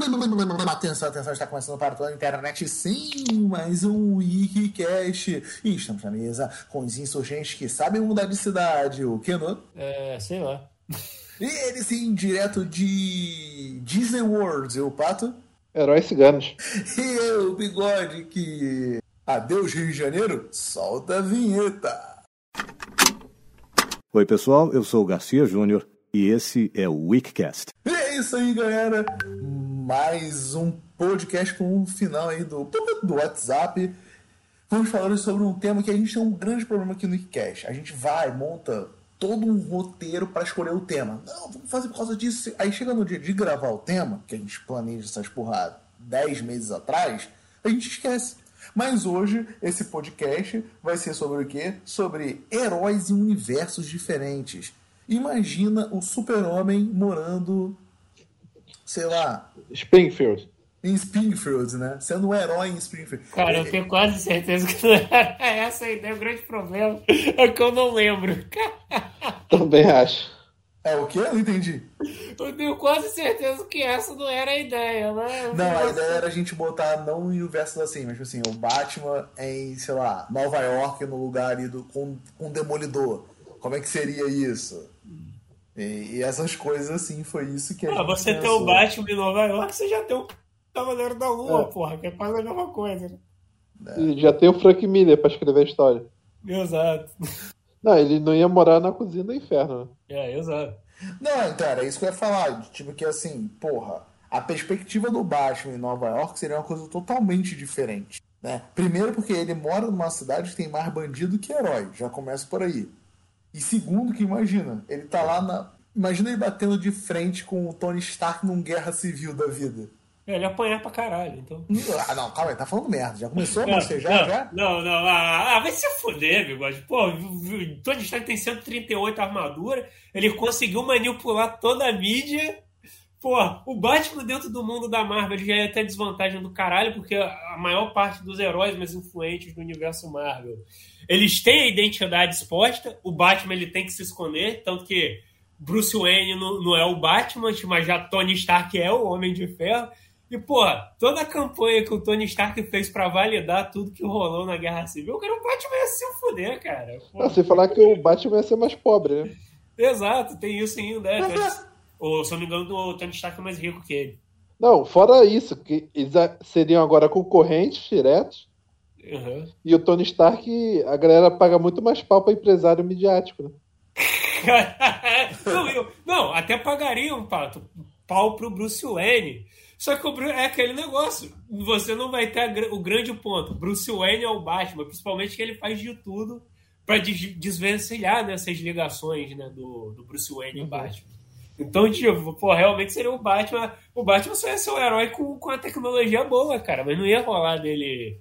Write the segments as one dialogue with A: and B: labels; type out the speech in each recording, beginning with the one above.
A: Atenção, atenção, está começando para toda a internet, sim, mais um Wikicast. E estamos na mesa com os insurgentes que sabem mudar de cidade, o Keno.
B: É, sei lá.
A: E ele sim, direto de Disney World, o Pato.
C: Heróis ciganos.
A: E eu, Bigode, que... Adeus, Rio de Janeiro, solta a vinheta.
D: Oi, pessoal, eu sou o Garcia Júnior e esse é o Wikicast.
A: E é isso aí, galera. Mais um podcast com um final aí do, do WhatsApp. Vamos falar sobre um tema que a gente tem um grande problema aqui no Wikicast. A gente vai, monta todo um roteiro para escolher o tema. Não, vamos fazer por causa disso. Aí chega no dia de gravar o tema, que a gente planeja essas porra 10 meses atrás, a gente esquece. Mas hoje esse podcast vai ser sobre o quê? Sobre heróis em universos diferentes. Imagina o super-homem morando, sei lá,
C: Springfield.
A: em Springfield, né? Sendo um herói em Springfield.
B: Cara, eu tenho quase certeza que não era essa a ideia. O grande problema é que eu não lembro.
C: Também acho.
A: É o quê? Eu não entendi.
B: Eu tenho quase certeza que essa não era a ideia, né?
A: Não, a ideia era a gente botar não em universos assim, mas tipo assim, o Batman em, sei lá, Nova York, no lugar ali do, com, com um demolidor. Como é que seria isso? E, e essas coisas assim, foi isso que a
B: Ah,
A: gente
B: você tem
A: pensou.
B: o Batman em Nova York, você já tem o Cavaleiro da Lua,
C: É.
B: porra, que é quase a mesma coisa. né?
C: E já tem o Frank Miller pra escrever a história.
B: Exato.
C: Não, ele não ia morar na cozinha do inferno, né?
B: É, exato.
A: Não, então, era isso que eu ia falar. Tipo que assim, porra, a perspectiva do Batman em Nova York seria uma coisa totalmente diferente. Né? Primeiro porque ele mora numa cidade que tem mais bandido que herói. Já começa por aí. E segundo que imagina, ele tá lá na. Imagina ele batendo de frente com o Tony Stark num guerra civil da vida.
B: É, Ele apanhar pra caralho, então.
A: Ah, não, calma aí, tá falando merda. Já começou a bocejar
B: não,
A: já?
B: Não, não, ah, ah, vai se fuder, bigode. Pô, o Tony Stark tem 138 armadura, ele conseguiu manipular toda a mídia. Pô, o Batman dentro do mundo da Marvel já ia ter desvantagem do caralho, porque a maior parte dos heróis mais influentes do universo Marvel, eles têm a identidade exposta, o Batman ele tem que se esconder, tanto que Bruce Wayne não, não é o Batman, mas já Tony Stark é o Homem de Ferro. E, pô, toda a campanha que o Tony Stark fez pra validar tudo que rolou na Guerra Civil, cara, o Batman ia se fuder, cara. Pô,
C: Não, sem falar que o Batman ia ser mais pobre, né?
B: Exato, tem isso ainda. É, Ou, se eu não me engano, o Tony Stark é mais rico que ele.
C: Não, fora isso, que eles seriam agora concorrentes diretos.
B: Uhum.
C: E o Tony Stark, a galera paga muito mais pau pra empresário midiático, né?
B: não, eu- não, até pagariam pato, pau pro Bruce Wayne. Só que o é aquele negócio. Você não vai ter a o grande ponto. Bruce Wayne é o Batman, principalmente que ele faz de tudo pra des- desvencilhar nessas ligações né, do, do Bruce Wayne e o Batman. Então, tipo, pô, realmente seria o Batman. O Batman só ia ser um herói com, com a tecnologia boa, cara. Mas não ia rolar dele,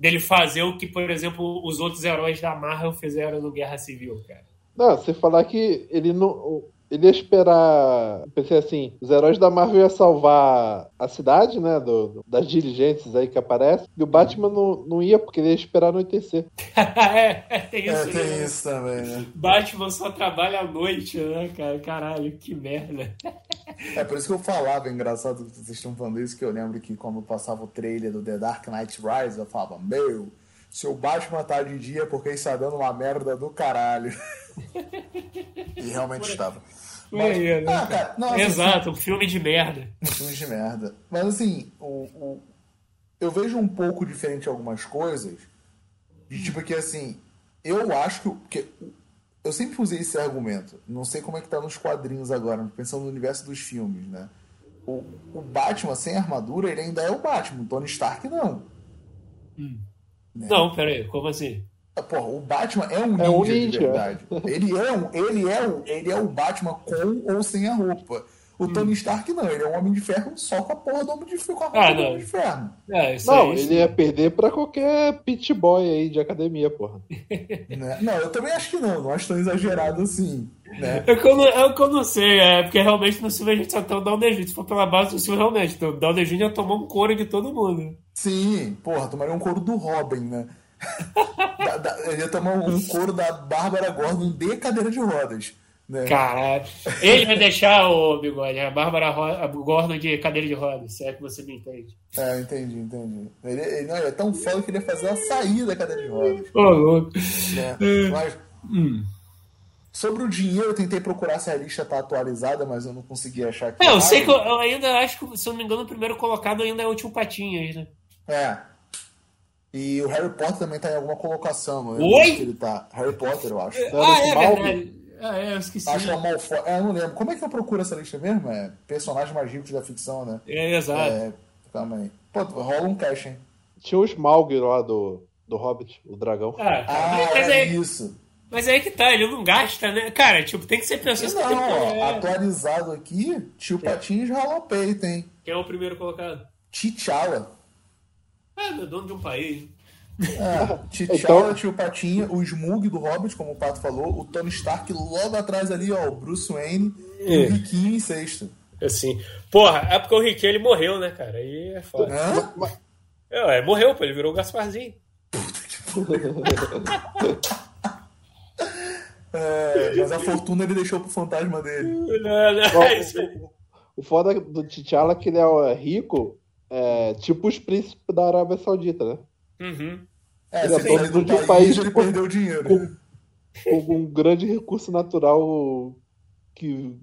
B: dele fazer o que, por exemplo, os outros heróis da Marvel fizeram no Guerra Civil, cara.
C: Não, sem falar que ele não. Ele ia esperar. Pensei assim, os heróis da Marvel iam salvar a cidade, né? do- do- das diligências aí que aparecem. E o Batman não, não ia, porque ele ia esperar anoitecer.
B: é, é, tem isso.
A: É, tem
B: né?
A: isso também, né?
B: Batman só trabalha à noite, né, cara? Caralho, que merda.
A: É por isso que eu falava, é engraçado que vocês estão falando isso, que eu lembro que quando passava o trailer do The Dark Knight Rise, eu falava, meu, se o Batman tá de dia é porque está dando uma merda do caralho. e realmente estava.
B: Por aí, né,
A: ah, cara, não, assim,
B: Exato, um filme de merda.
A: um filme de merda. Mas assim, o, o- eu vejo um pouco diferente algumas coisas. De tipo que assim, eu acho que. que eu sempre usei esse argumento. Não sei como é que tá nos quadrinhos agora, pensando no universo dos filmes, né? O, o Batman sem armadura, ele ainda é o Batman. O Tony Stark não.
B: Não, peraí, como assim?
A: Porra, o Batman é um ninja,
C: É um
A: de
C: ninja.
A: verdade. Ele é, um, ele, é o, ele é o Batman com ou sem a roupa. O
B: Hum.
A: Tony Stark não, ele é um Homem de Ferro só com a porra do Homem de Ferro, com a roupa
B: Ah,
A: do
B: não.
A: Homem de Ferro.
B: É, isso
C: Não,
B: aí.
C: ele ia perder pra qualquer pit boy aí de academia, porra.
A: Né? Não, eu também acho que não, não acho tão exagerado assim. Né?
B: É o que eu não, é que eu não sei, é porque realmente no filme a gente só tem o Downey Jr. Se for pela base do filme, realmente, então, o Downey Jr. tomou um couro de todo mundo.
A: Sim, porra, tomaria um couro do Robin, né? Da- da- ele ia tomar um couro da Bárbara Gordon de cadeira de rodas. Né?
B: Caralho. Ele vai deixar o bigode, a Bárbara a Gordon de cadeira de rodas, se é que você me entende.
A: É, entendi, entendi. Ele, ele, não, ele é tão foda que ele ia fazer ela sair da cadeira de rodas.
B: Ô, louco.
A: Né? Mas
B: Hum.
A: sobre o dinheiro, eu tentei procurar se a lista tá atualizada, mas eu não consegui achar aqui.
B: É, eu sei que eu, eu ainda acho que, se eu não me engano, o primeiro colocado ainda é o tio Patinhas, né?
A: É. E o Harry Potter também tá em alguma colocação, não lembro
B: Oi?
A: que ele tá. Harry Potter, eu acho.
B: Ah, é
C: Malfoy?
B: verdade. Ah, é, eu esqueci.
A: Acho é o Malfoy. É, eu não lembro. Como é que eu procuro essa lista mesmo? É personagens mais ricos da ficção, né?
B: É, exato.
A: É, calma aí. Pô, rola um cash, hein?
C: Tinha o Smaug lá do, do Hobbit, o dragão.
B: Ah,
A: Ah,
B: mas,
A: é
B: é,
A: isso.
B: mas é aí que tá, ele não gasta, né? Cara, tipo, tem que ser pessoas que
A: Não,
B: tem
A: ó,
B: é.
A: atualizado aqui, tio Patinhos rala o peito, hein?
B: Quem é o primeiro colocado?
A: T'Challa.
B: Ah, meu dono de um país.
A: É, T'Challa,
C: Então-
A: tio Patinha, o Smug do Hobbit, como o Pato falou, o Tony Stark logo atrás ali, ó, o Bruce Wayne e
B: É.
A: o Riquinho em sexto.
B: Assim. Porra, é porque o Rick ele morreu, né, cara? Aí é foda.
A: Hã?
B: É, é, morreu, pô, ele virou o Gasparzinho.
A: É, mas a fortuna ele deixou pro fantasma dele.
B: Não, não, é isso aí.
C: O foda do T'Challa é que ele é rico, é, tipo os príncipes da Arábia Saudita, né?
B: Uhum.
A: É,
C: Ele é dono de um
A: país,
C: país
A: ele
C: com-
A: perdeu o dinheiro.
C: Com, com um grande recurso natural que,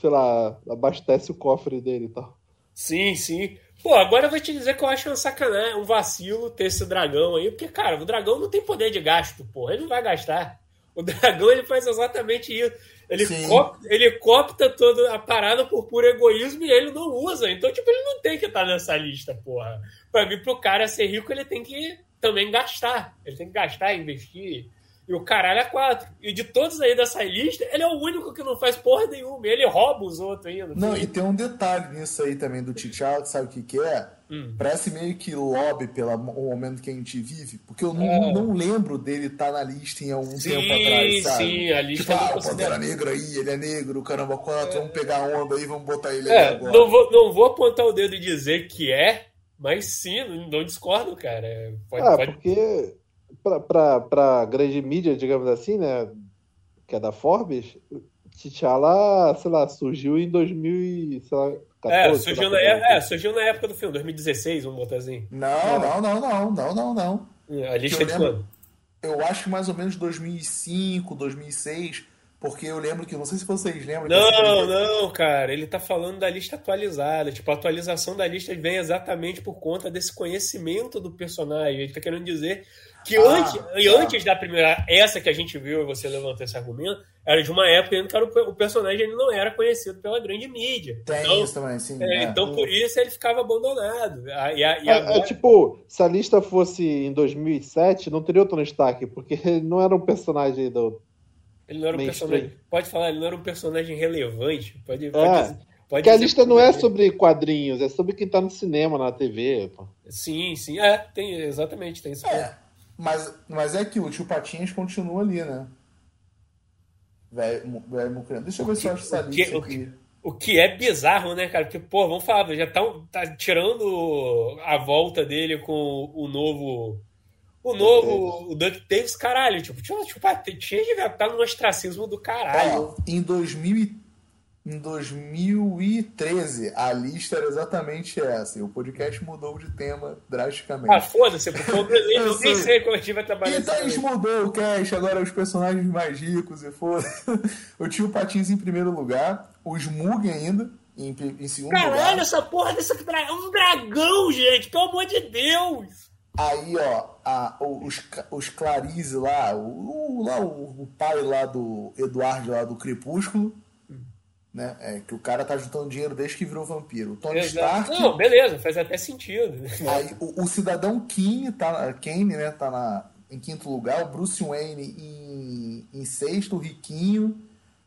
C: sei lá, abastece o cofre dele e tal.
B: Sim, sim. Pô, agora eu vou te dizer que eu acho uma sacanagem, um vacilo ter esse dragão aí, porque, cara, o dragão não tem poder de gasto, porra, ele não vai gastar. O dragão, ele faz exatamente isso. Ele, cop- ele copta toda a parada por puro egoísmo e ele não usa. Então, tipo, ele não tem que estar nessa lista, porra. Pra mim, pro cara ser rico, ele tem que também gastar. Ele tem que gastar, investir. E o caralho é quatro. E de todos aí dessa lista, ele é o único que não faz porra nenhuma. Ele rouba os outros ainda.
A: Não, e tem um detalhe nisso aí também do T'Challa, que sabe o que, que é?
B: Hum.
A: Parece meio que lobby pelo momento que a gente vive, porque eu não,
B: É.
A: não lembro dele estar na lista em algum
B: Sim,
A: tempo atrás, sabe?
B: sim, a lista
A: tipo, ah, o. Pantera Negra aí, ele é negro, caramba, quatro, vamos pegar a onda aí, vamos botar ele
B: É,
A: agora.
B: não vou, não vou apontar o dedo e dizer que é, mas sim, não, discordo, cara. É, Pode,
C: Ah,
B: pode-
C: porque pra, pra grande mídia, digamos assim, né, que é da Forbes, T'Challa, sei lá, surgiu em 2014.
B: É,
C: sei
B: surgiu
C: lá,
B: na,
C: quando
B: é, surgiu na época do filme, 2016, vamos botar assim.
A: Não, não, não, não, não, não, não.
B: A lista
A: Eu
B: de
A: lembro.
B: quando?
A: Eu acho que mais ou menos 2005, 2006, porque eu lembro que, não sei se vocês lembram. que
B: Não, não, cara, ele tá falando da lista atualizada. Tipo, a atualização da lista vem exatamente por conta desse conhecimento do personagem. Ele tá querendo dizer que
A: Ah,
B: antes, e
A: tá.
B: antes da primeira, essa que a gente viu e você levantou esse argumento, era de uma época em que era o, o personagem ele não era conhecido pela grande mídia.
A: Tem
B: então,
A: isso também, sim.
B: é,
A: é.
B: então por isso ele ficava abandonado. A- E, a- e
C: É,
B: agora,
C: é tipo, se a lista fosse em 2007, não teria o Tony Stark, porque ele não era um personagem do.
B: Ele não era um
C: mainstream.
B: personagem. Pode falar, ele não era um personagem relevante. Pode, pode,
C: É,
B: dizer- pode
C: Porque a lista não é sobre quadrinhos, é sobre quem tá no cinema, na TV. pô.
B: Sim, sim. É, tem, exatamente, tem isso.
A: É, mas, mas é que o tio Patinhas continua ali, né? Velho, velho mucrano. Deixa eu ver se eu acho essa
B: o que-
A: lista
B: o que-
A: aqui.
B: O que é bizarro, né, cara? Porque, pô, vamos falar, já tá, tá tirando a volta dele com o novo. O novo. O DuckTales, caralho. Tipo, tinha, tipo, ah, tinha de estar no ostracismo do caralho.
A: Ó, em, 2000, e- em 2013, a lista era exatamente essa. E o podcast mudou de tema drasticamente.
B: Ah, foda-se, porque eu, eu,
A: Eu
B: eu nem
A: sei.
B: sei como a gente vai trabalhar
A: Então a gente
B: isso.
A: mudou o cast, agora os personagens mais ricos e foda. O tio Patins em primeiro lugar, o Smug ainda em, em segundo
B: Caralho,
A: lugar.
B: essa porra desse é um dragão, gente, pelo amor de Deus!
A: Aí, ó, a- os, os Clarice lá, o, lá o, o pai lá do Eduardo lá do Crepúsculo, né? É, que o cara tá juntando dinheiro desde que virou vampiro. O Tony
B: Exato.
A: Stark.
B: Não, beleza, faz até sentido.
A: Aí o, o cidadão Kane tá, Kane, né, tá na, em quinto lugar, o Bruce Wayne em, em sexto, o Riquinho,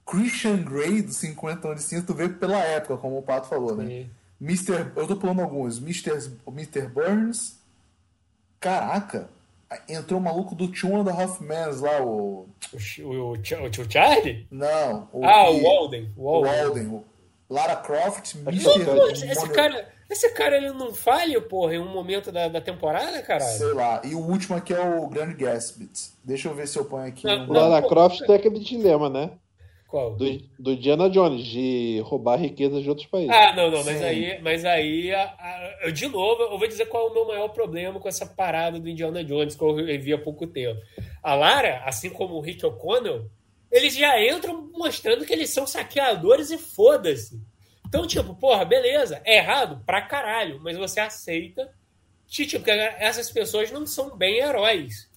A: Christian Grey do 50 anos de tu vê pela época, como o Pato falou, né?
B: Sim.
A: Mr. Eu tô pulando alguns. Mr. Mr. Burns. Caraca! Entrou o maluco do Two and a Half Men lá, o.
B: O, o, o, Charlie?
A: Não, o.
B: Ah,
A: que-
B: o Walden. O Walden.
A: Walden. o Lara Croft, Mr.
B: esse, cara, esse cara ele não falha, porra, em um momento da, da temporada, caralho?
A: Sei lá. E o último aqui é o Grand Gatsby. Deixa eu ver se eu ponho aqui.
B: Não,
A: um-
C: O Lara
B: pô,
C: Croft tem aquele dilema, né?
B: Qual?
C: Do, do Indiana Jones, de roubar riquezas de outros países.
B: Ah, não, não, mas
A: Sim.
B: aí, mas aí a- a- eu, de novo, eu vou dizer qual é o meu maior problema com essa parada do Indiana Jones que eu revi há pouco tempo. A Lara, assim como o Rick O'Connell, eles já entram mostrando que eles são saqueadores e foda-se. Então, tipo, porra, beleza, é errado pra caralho, mas você aceita tipo, que essas pessoas não são bem heróis.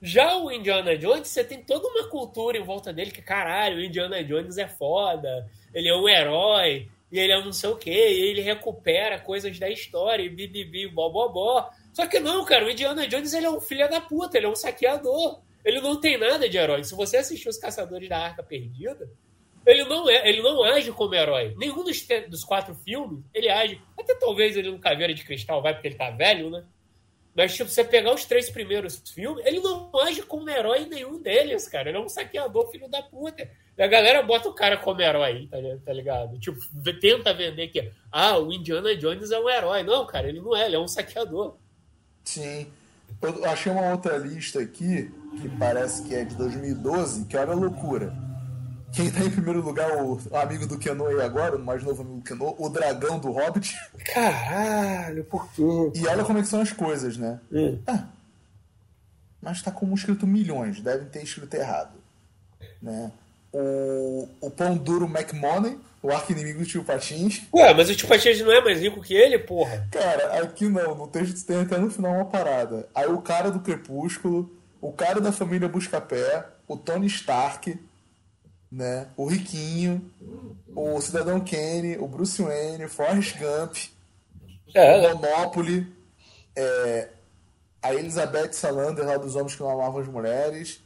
B: Já o Indiana Jones, você tem toda uma cultura em volta dele que, caralho, o Indiana Jones é foda, ele é um herói, e ele é um não sei o quê, e ele recupera coisas da história, e bibibi, bobobó. Só que não, cara, o Indiana Jones ele é um filho da puta, ele é um saqueador. Ele não tem nada de herói. Se você assistiu Os Caçadores da Arca Perdida, ele não, é, ele não age como herói. Nenhum dos, dos quatro filmes, ele age. Até talvez ele no Caveira de Cristal vai porque ele tá velho, né? Mas, tipo, você pegar os três primeiros filmes, ele não age como herói nenhum deles, cara. Ele é um saqueador, filho da puta. A galera bota o cara como herói, tá, tá ligado? Tipo, tenta vender que, ah, o Indiana Jones é um herói. Não, cara, ele não é, ele é um saqueador.
A: Sim. Eu achei uma outra lista aqui, que parece que é de 2012, que olha a loucura. Quem tá em primeiro lugar, o amigo do Keno aí agora, o mais novo amigo do Keno, o dragão do Hobbit.
B: Caralho, por quê?
A: E olha como é que são as coisas, né?
B: Hum.
A: Ah, mas tá como escrito milhões, devem ter escrito errado. Né? O, o pão duro McMoney, o arco-inimigo do tio Patins.
B: Ué, mas o Tio Patinhas não é mais rico que ele, porra?
A: Cara, aqui não, no texto tem até no final uma parada. Aí o cara do Crepúsculo, o cara da família Buscapé, o Tony Stark, né? O Riquinho, o Cidadão Kane, o Bruce Wayne, o Forrest Gump,
B: É,
A: o Monopoly, é, a Elizabeth Salander lá dos Homens que Não Amavam as Mulheres,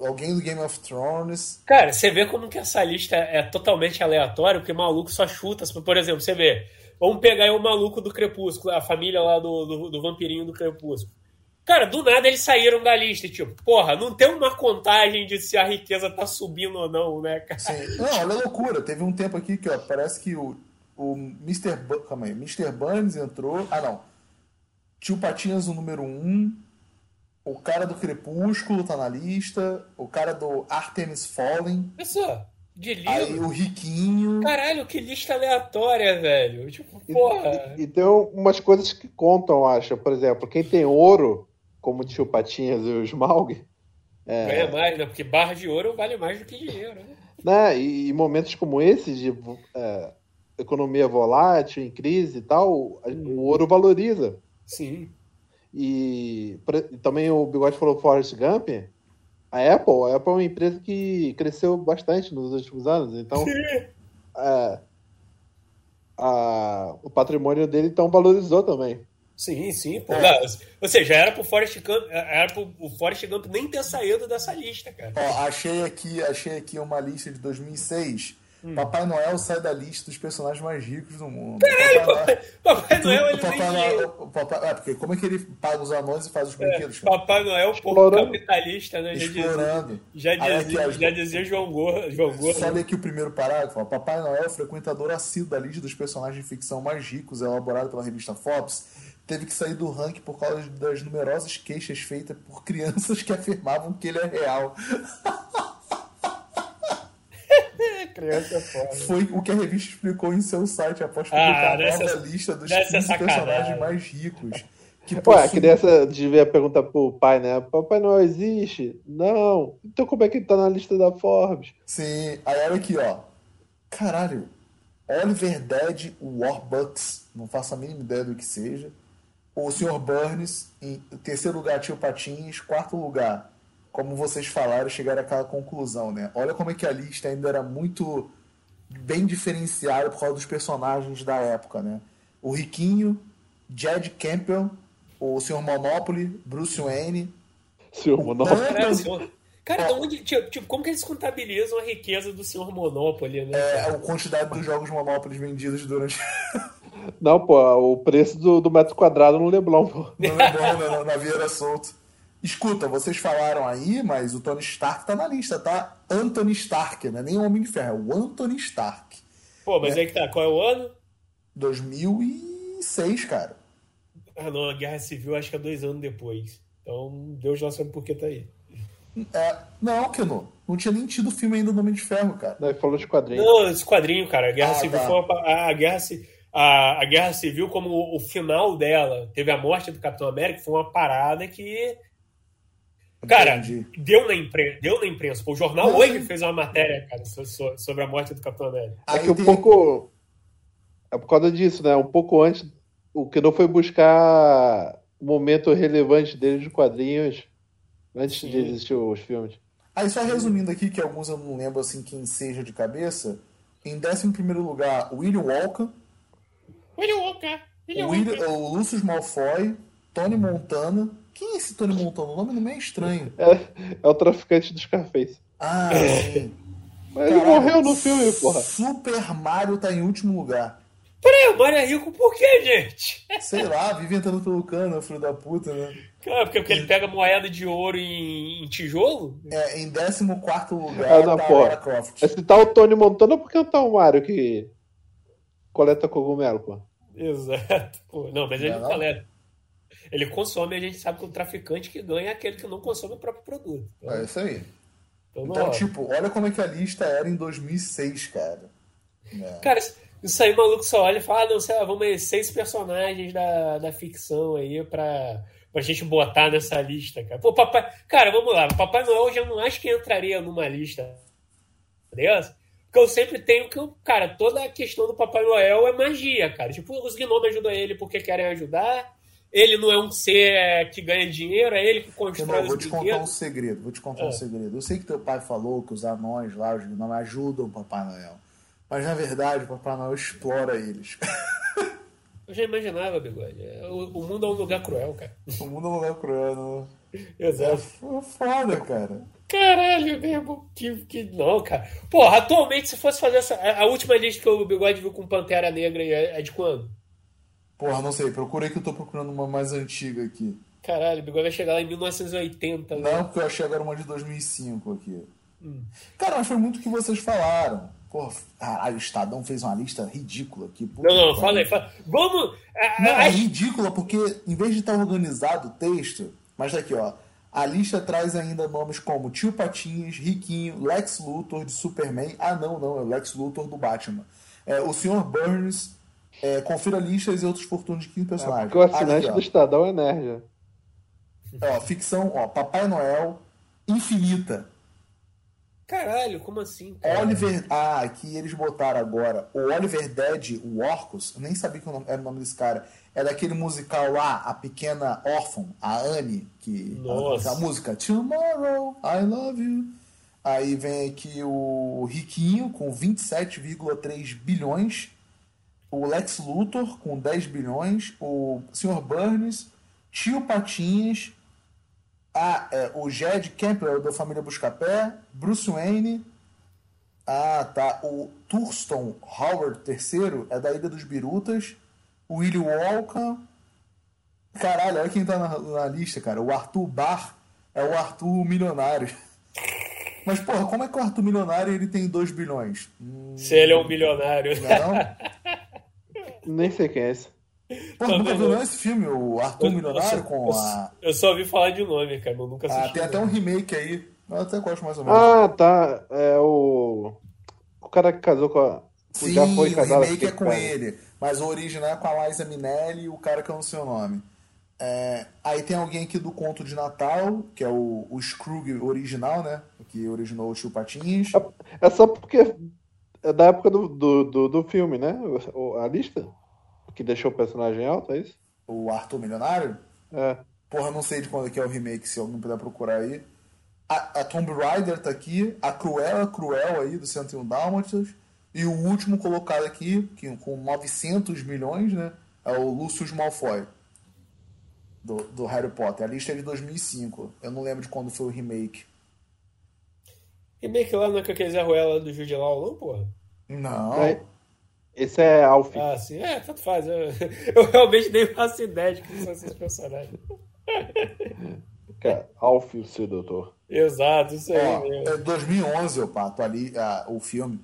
A: alguém do Game of Thrones.
B: Cara, você vê como que essa lista é totalmente aleatória, porque maluco só chuta. Por exemplo, você vê, vamos pegar aí o maluco do Crepúsculo, a família lá do, do, do vampirinho do Crepúsculo. Cara, do nada eles saíram da lista, tipo, porra, não tem uma contagem de se a riqueza tá subindo ou não, né, cara?
A: Sim. Não, olha a loucura. Teve um tempo aqui que, ó, parece que o, o Mr. Bu- calma aí, Mr. Burns entrou. Ah, não. Tio Patinhas, o número 1. Um. O cara do Crepúsculo tá na lista. O cara do Artemis Fallen.
B: Pessoal, de
A: Aí
B: livro.
A: o Riquinho.
B: Caralho, que lista aleatória, velho. Tipo,
C: E-
B: porra.
C: E, e tem umas coisas que contam, acho. Por exemplo, quem tem ouro, como o tio Patinhas e o Smaug,
B: Ganha mais, né? Porque barra de ouro vale mais do que dinheiro, né?
C: né? E, e momentos como esses de é, economia volátil, em crise e tal, o ouro valoriza.
B: Sim.
C: E, e também o Bigode falou Forrest Gump. A Apple, a Apple é uma empresa que cresceu bastante nos últimos anos, então é, a- o patrimônio dele então valorizou também.
B: Sim, sim. Pô.
A: É.
B: Não, ou seja, era pro Forrest Gump, era pro o Forrest Gump nem ter saído dessa lista, cara.
A: Ó, achei aqui, achei aqui uma lista de 2006.
B: Hum.
A: Papai Noel sai da lista dos personagens mais ricos do mundo. Papai Noel-
B: Papai Noel, ele
A: o Papai
B: nem
A: Noel, Papai- é, porque como é que ele paga os anões e faz os brinquedos? cara?
B: Papai Noel, pouco
C: Explorando.
B: capitalista, né? Já dizia,
A: Explorando.
B: já
A: Aí aqui,
B: dizia,
A: ó,
B: já dizia João Gordo. João Gordo.
A: Só ler aqui o primeiro parágrafo. Papai Noel, frequentador assíduo da lista dos personagens de ficção mais ricos, elaborado pela revista Forbes, teve que sair do ranking por causa das numerosas queixas feitas por crianças que afirmavam que ele é real.
B: Criança é foda.
A: Foi o que a revista explicou em seu site após
B: Ah,
A: publicar a
B: deve
A: nova lista dos
B: deve ser
A: 15
B: sacanagem.
A: personagens mais ricos. Que
C: Ué, a criança devia perguntar pro pai, né? Papai Noel existe? Não. Então como é que ele tá na lista da Forbes?
A: Sim, aí olha aqui, ó. Caralho. Oliver Dead Warbucks. Não faço a mínima ideia do que seja. O Sr. Burns. Em terceiro lugar, Tio Patins. Quarto lugar, como vocês falaram, chegaram àquela conclusão, né? Olha como é que a lista ainda era muito bem diferenciada por causa dos personagens da época, né? O Riquinho, Jed Campbell, o Sr. Monopoly, Bruce Wayne.
B: Caralho, senhor. Cara, de onde, tipo, tipo, como que eles contabilizam a riqueza do senhor Monopoly, né?
A: É a quantidade dos jogos Monopoly vendidos durante
C: Não, pô, o preço do, do metro quadrado no Leblon, pô.
A: Não é bom, né? Na- Navio era solto. Escuta, vocês falaram aí, mas o Tony Stark tá na lista, tá? Anthony Stark, né? Nem o Homem de Ferro, é o Anthony Stark.
B: Pô, mas aí que tá, qual é o ano?
A: 2006, cara.
B: Ah, não, a Guerra Civil acho que é dois anos depois. Então, Deus lá sabe por que tá aí.
A: É, não, Keno. Não tinha nem tido filme ainda do Homem de Ferro, cara.
C: Não, ele falou de quadrinhos.
B: Não, esse quadrinho, cara. A Guerra
A: Ah,
B: Civil
A: tá.
B: foi uma, a, a Guerra Ci- a, a Guerra Civil como o, final dela, teve a morte do Capitão América, foi uma parada que Cara,
A: Entendi.
B: deu na imprensa, deu na imprensa. O jornal
A: Não,
B: hoje fez uma matéria, cara, so- so- sobre a morte do Capitão América.
C: É
A: Aí
C: que um pouco. É por causa disso, né? Um pouco antes, o que não foi buscar o momento relevante dele de quadrinhos antes
B: Sim.
C: de existir os filmes.
A: Aí só resumindo aqui, que alguns eu não lembro assim quem seja de cabeça. Em 11 primeiro lugar, William Walker,
B: William Walker, William
A: o, William, o Lucius Malfoy, Tony Montana. Quem é esse Tony Montana? O nome não é estranho.
C: É, é o traficante do Scarface.
A: Ah, sim.
C: Mas ele
A: Caralho,
C: morreu no filme, porra.
A: Super Mario tá em último lugar.
B: Peraí, o Mário é rico por quê, gente?
A: Sei lá, vive entrando pelo cano, filho da puta, né?
B: Cara, porque, porque ele pega moeda de ouro em, em tijolo?
A: É, em 14 lugar
C: Ah, não,
A: tá
C: porra.
A: Lara Croft.
C: É citar o Tony Montana porque não tá o Mario que coleta cogumelo, pô.
B: Exato. Pô, não, mas ele
A: Não,
B: não
A: não.
B: coleta. Ele consome, a gente sabe que o traficante que ganha é aquele que não consome o próprio produto. Então,
A: É isso aí.
B: então
A: Então, tipo, olha como é que a lista era em 2006, cara. É.
B: Cara, isso- aí, maluco só olha e fala, ah, não, sei lá, vamos aí, seis personagens da, da ficção aí pra, pra gente botar nessa lista, cara. Pô, papai. Cara, vamos lá, Papai Noel eu já não acho que entraria numa lista dessa. Porque eu sempre tenho que, cara, toda a questão do Papai Noel é magia, cara. Tipo, os gnomos ajudam ele porque querem ajudar. Ele não é um ser é, que ganha dinheiro, é ele que constrói
A: vou
B: os
A: te contar um segredo, vou te contar um
B: Ah.
A: segredo. Eu sei que teu pai falou que os anões lá, os gnomos ajudam o Papai Noel. Mas na verdade o Papai Noel explora eles.
B: Eu já imaginava, bigode. É, O, o mundo é um lugar cruel, cara.
A: o mundo não é cruel, não. É
B: Exato.
A: f- foda, cara.
B: Caralho, mesmo. Que, que não, cara. Porra, atualmente, se fosse fazer essa. A, a última lista que o Bigode viu com Pantera Negra é, é de quando?
A: Porra, não sei, procurei que eu tô procurando uma mais antiga aqui.
B: Caralho, o Bigode vai chegar lá em 1980. né?
A: Não, porque eu achei agora uma de 2005 aqui.
B: Hum.
A: Cara, mas foi muito o que vocês falaram. Porra, caralho, o Estadão fez uma lista ridícula aqui. Puta
B: Não, não, fala aí. Fala. Vamos.
A: Não,
B: a-
A: é ridícula porque em vez de estar organizado o texto, mas daqui ó, a lista traz ainda nomes como Tio Patinhas, Riquinho, Lex Luthor de Superman. Ah, não, não, é o Lex Luthor do Batman. É, o Sr. Burns, é, confira listas e outros fortunos de 15 personagens.
C: Porque o assinante
A: aqui,
C: do Estadão é nerd.
A: ó. Ó, ficção, ó, Papai Noel, Infinita.
B: Caralho, como assim? cara?
A: Oliver. Ah, aqui eles botaram agora. O Oliver Dead, o Orcus, eu nem sabia que era o nome desse cara. É daquele musical lá, A Pequena Órfã, a Anne, que.
B: Nossa.
A: A, a música Tomorrow, I Love You. Aí vem aqui o Riquinho com 27,3 bilhões. O Lex Luthor com 10 bilhões. O Sr. Burns. Tio Patinhas. Ah, é, o Jed Campbell da família Buscapé. Bruce Wayne. Ah, tá. O Thurston Howard III é da Ilha dos Birutas. O Willie Walker. Caralho, olha quem tá na, na lista, cara. O Arthur Barr é o Arthur milionário. Mas, porra, como é que o Arthur milionário ele tem 2 bilhões? Hum,
B: Se ele é um milionário.
A: não?
C: Nem sei quem é esse.
A: Porra, nunca viu
B: não.
A: esse filme, o Arthur
B: Eu-
A: Milionário
B: eu,
A: com
B: eu-
A: a...
B: eu só ouvi falar de nome, cara, mas eu nunca
A: Ah,
B: assisti.
A: tem até um remake aí. Eu até gosto mais ou menos.
C: Ah, tá. É o. O cara que casou com a.
A: Sim,
C: já foi
A: o
C: casado
A: remake é
C: com
A: com
C: cara.
A: ele. Mas o original é com a Liza Minelli e o cara que eu não sei o nome. É, aí tem alguém aqui do Conto de Natal, que é o, o Scrooge original, né? Que originou o Tio Patinhas.
C: É só porque é da época do, do, do, do filme, né? A lista? Que deixou o personagem alto, é isso?
A: O Arthur Milionário.
C: É.
A: Porra, não sei de quando é que é o remake, se alguém puder procurar aí. A, a Tomb Raider tá aqui. A Cruella Cruel aí, do 101 Dálmatas. E o último colocado aqui, que, com 900 milhões, né? É o Lucius Malfoy. Do, do Harry Potter. A lista é de 2005. Eu não lembro de quando foi o remake.
B: Remake lá não é com aquele Zé Ruela do Jude Law, não, porra?
A: Não.
C: É, Esse é Alf.
B: Ah, sim. É, tanto faz. Eu, eu realmente nem faço ideia de quem são esses personagens.
C: Que é Alf, o sedutor.
B: Exato, isso aí
A: Ó,
B: mesmo.
A: é 2011, o Pato, ali, ah, o filme.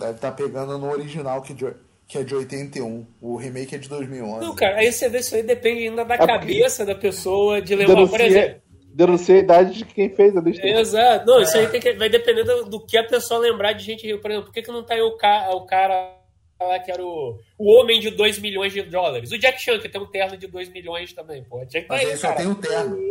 A: Deve estar pegando no original, que, de- que é de 81. O remake é de 2011.
B: Não, cara, aí você vê isso aí depende ainda da
C: porque-
B: cabeça da pessoa de lembrar. Por
C: Denuncia-
B: exemplo,
C: denuncia a idade de quem fez a lista.
B: Exato. Não, isso aí tem que, vai depender do, do que a pessoa lembrar de gente rica. Por exemplo, por que, que não tá aí o, ca, o cara lá que era o, o homem de 2 milhões de dólares? O Jack Chan, que tem um terno de 2 milhões também, pô. Jack
A: Mas ele só
B: cara.
A: tem o terno.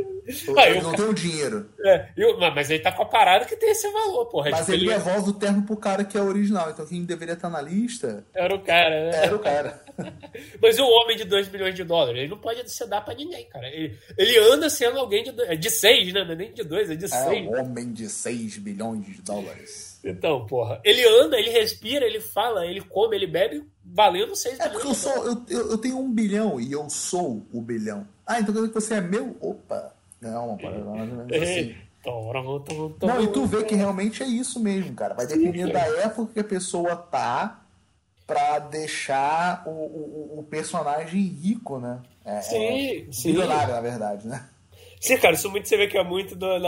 B: Ah,
A: Ele
B: eu-
A: não tem o dinheiro.
B: É, eu- mas- ele tá com a parada que tem esse valor, porra.
A: Mas
B: Tipo,
A: ele
B: ele
A: devolve o terno pro cara que é original. Então quem deveria estar na lista
B: era o cara, né?
A: era o cara.
B: Mas o homem de 2 milhões de dólares, ele não pode se dar pra ninguém, cara. Ele, ele anda sendo alguém de 2. É de 6, né? Não é nem de 2, é de
A: É
B: 6.
A: o homem de 6 bilhões de dólares.
B: Então, porra. Ele anda, ele respira, ele fala, ele come, ele bebe, valendo 6
A: É porque eu sou. Eu, eu, eu tenho um bilhão e eu sou o bilhão. Ah, então quer dizer que você é meu? Opa! Não, mais ou menos assim. Não, e tu vê que realmente é isso mesmo, cara. Vai depender da época que a pessoa tá pra deixar o, o, o personagem rico, né? É,
B: Sim,
A: é,
B: sim.
A: Bilionário, na verdade, né?
B: Sim, cara, isso muito você vê que é muito da,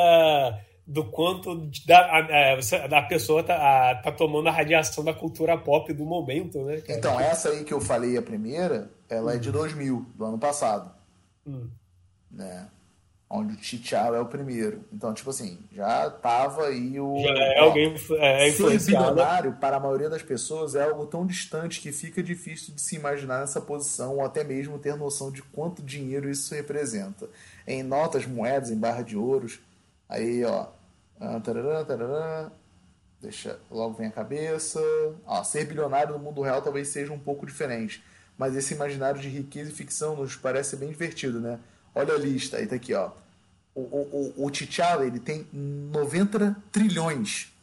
B: do quanto da, a, a, você- a pessoa tá, a- tá tomando a radiação da cultura pop do momento, né, cara?
A: Então, essa aí que eu falei, a primeira, ela é
B: Hum.
A: de 2000, do ano passado. Né? Onde o T'Challa é o primeiro. Então, tipo assim, já tava aí o.
B: Já é alguém é,
A: Ser bilionário, para a maioria das pessoas, é algo tão distante que fica difícil de se imaginar nessa posição ou até mesmo ter noção de quanto dinheiro isso representa. Em notas, moedas, em barra de ouros. Aí, ó. Ah, tarará, tarará, deixa, logo vem a cabeça. Ó, ser bilionário no mundo real talvez seja um pouco diferente. Mas esse imaginário de riqueza e ficção nos parece bem divertido, né? Olha a lista, aí tá aqui, ó. O, o, o, o T'Challa, ele tem 90 trilhões.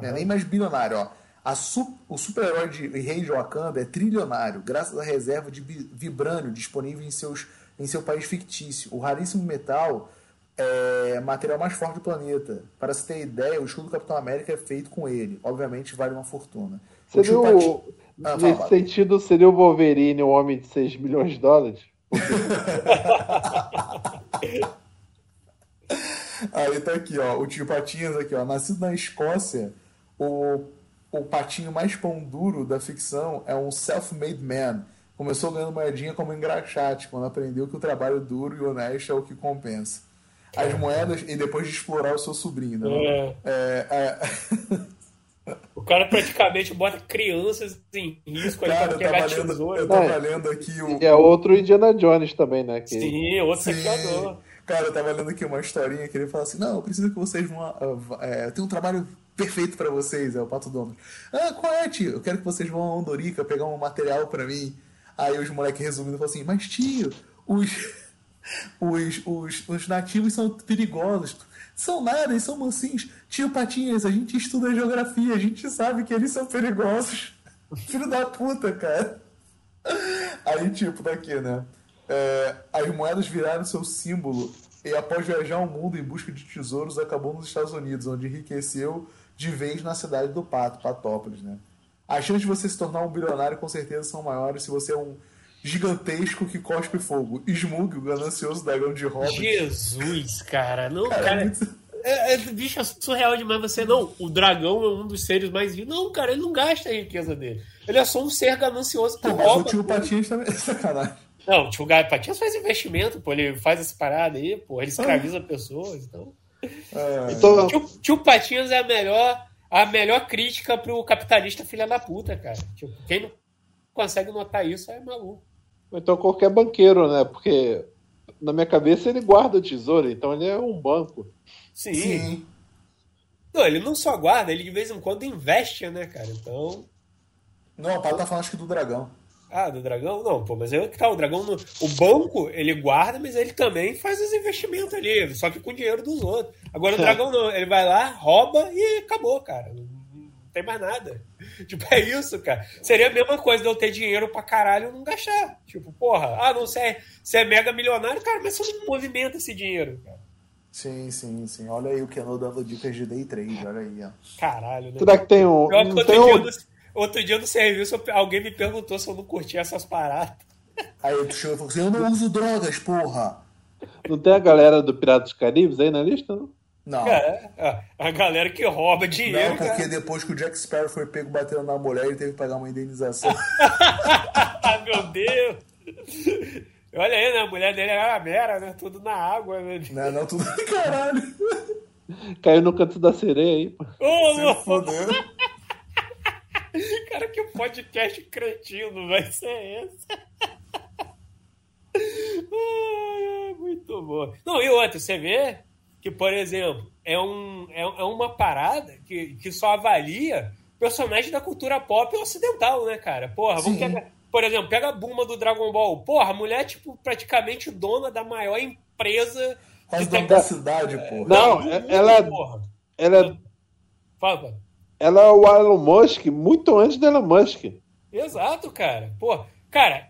A: Não é nem mais bilionário, ó. Su- o super-herói de rei de Wakanda é trilionário, graças à reserva de vibrânio disponível em, seus, em seu país fictício. O raríssimo metal é material mais forte do planeta. Para se ter ideia, o escudo do Capitão América é feito com ele. Obviamente vale uma fortuna.
C: Seria o,
A: Ah,
C: nesse
A: fala.
C: sentido, seria o Wolverine o homem de 6 milhões de dólares?
A: Aí tá aqui, ó, o tio Patinhas aqui, ó. Nascido na Escócia, o, o patinho mais pão duro da ficção é um self-made man. Começou ganhando moedinha como engraxate, quando aprendeu que o trabalho duro e honesto é o que compensa. As moedas, e depois de explorar o seu sobrinho, né? É, é,
B: O cara praticamente bota crianças em risco ali
A: Cara,
B: pra
A: eu
B: pegar
A: tava, lendo,
B: tesoura.
A: eu tava lendo aqui o.
C: E é outro Indiana Jones também, né? Que...
B: Sim, outro
A: Sim.
B: saqueador.
A: Cara, eu tava lendo aqui uma historinha que ele fala assim: Não, eu preciso que vocês vão. ah, é, eu tenho um trabalho perfeito pra vocês, é o Pato Dono. Ah, qual é, tio? Eu quero que vocês vão a Ondorica pegar um material pra mim. Aí os moleques resumindo falam assim: Mas tio, os, os, os, os nativos são perigosos. São nada, eles são mansinhos. Tio Patinhas, a gente estuda geografia, a gente sabe que eles são perigosos. Filho da puta, cara. Aí, tipo, daqui, né? É, as moedas viraram seu símbolo e, após viajar ao mundo em busca de tesouros, acabou nos Estados Unidos, onde enriqueceu de vez na cidade do Pato, Patópolis, né? As chances de você se tornar um bilionário com certeza são maiores se você é um gigantesco que cospe fogo. Smug, o ganancioso dragão de Hobbit.
B: Jesus, cara. Não,
A: Cara,
B: cara.
A: é muito-
B: É, é, bicho, é surreal demais você. Não, o dragão é um dos seres mais vivos. Não, cara, ele não gasta a riqueza dele. Ele é só um ser ganancioso que
A: Pô, mas o
B: rouba.
A: tio Patinhas também é sacanagem.
B: Não, o tio Gato Patinhas faz investimento, pô. Ele faz essa parada aí, pô. Ele escraviza pessoas. Então.
A: É,
C: Então,
B: Tio, tio Patinhas é a melhor, a melhor crítica pro capitalista filha da puta, cara. Tipo, quem não consegue notar isso é maluco.
C: Então qualquer banqueiro, né? Porque na minha cabeça ele guarda o tesouro, então ele é um banco.
B: Sim.
A: sim.
B: Não, ele não só guarda, ele de vez em quando investe, né, cara? Então.
A: Não, o Pato tá falando acho que do dragão.
B: Ah, do dragão? Não, pô, mas aí que tá, o dragão, no... o banco, ele guarda, mas ele também faz os investimentos ali, só que com dinheiro dos outros. Agora o dragão não, ele vai lá, rouba e acabou, cara. Tem mais nada. Tipo, é isso, cara. Seria a mesma coisa de eu ter dinheiro pra caralho e não gastar. Tipo, porra, ah, não sei, você é mega milionário, cara, mas você não movimenta esse dinheiro, cara.
A: Sim, sim, sim. Olha aí o Keno dando dicas de day trade, olha aí, ó.
B: Caralho, né?
C: Será que tem um.
B: Pior que outro,
C: tem
B: dia
C: um
B: no, outro dia no serviço, alguém me perguntou se eu não curtia essas paradas.
A: Aí tu chegou e falou assim: Eu não uso drogas, porra.
C: não tem a galera do Piratas dos Caribes aí na lista, não?
A: Não.
B: É, a galera que rouba dinheiro.
A: Não, porque
B: cara.
A: depois que o Jack Sparrow foi pego batendo na mulher, ele teve que pagar uma indenização.
B: Meu Deus! Olha aí, né? A mulher dele era mera, né? Tudo na água, né?
A: Não, não, tudo. Caralho.
C: Caiu no canto da sereia aí, pô.
B: Ô. Cara, que podcast cretino vai ser esse? Ai, ai, Muito bom. Não, e outra, você vê que, por exemplo, é, um, é, é uma parada que, que só avalia personagens da cultura pop ocidental, né, cara? Porra, vamos pegar, por exemplo, pega a Buma do Dragon Ball. Porra, a mulher é, tipo, praticamente dona da maior empresa
A: dono
B: tec-
A: da cidade, porra.
C: Não,
B: do
C: é-
B: mundo,
C: ela é-
B: porra.
C: Ela, é-
B: Fala, fala.
C: ela é o Elon Musk muito antes do Elon Musk.
B: Exato, cara. Pô, cara,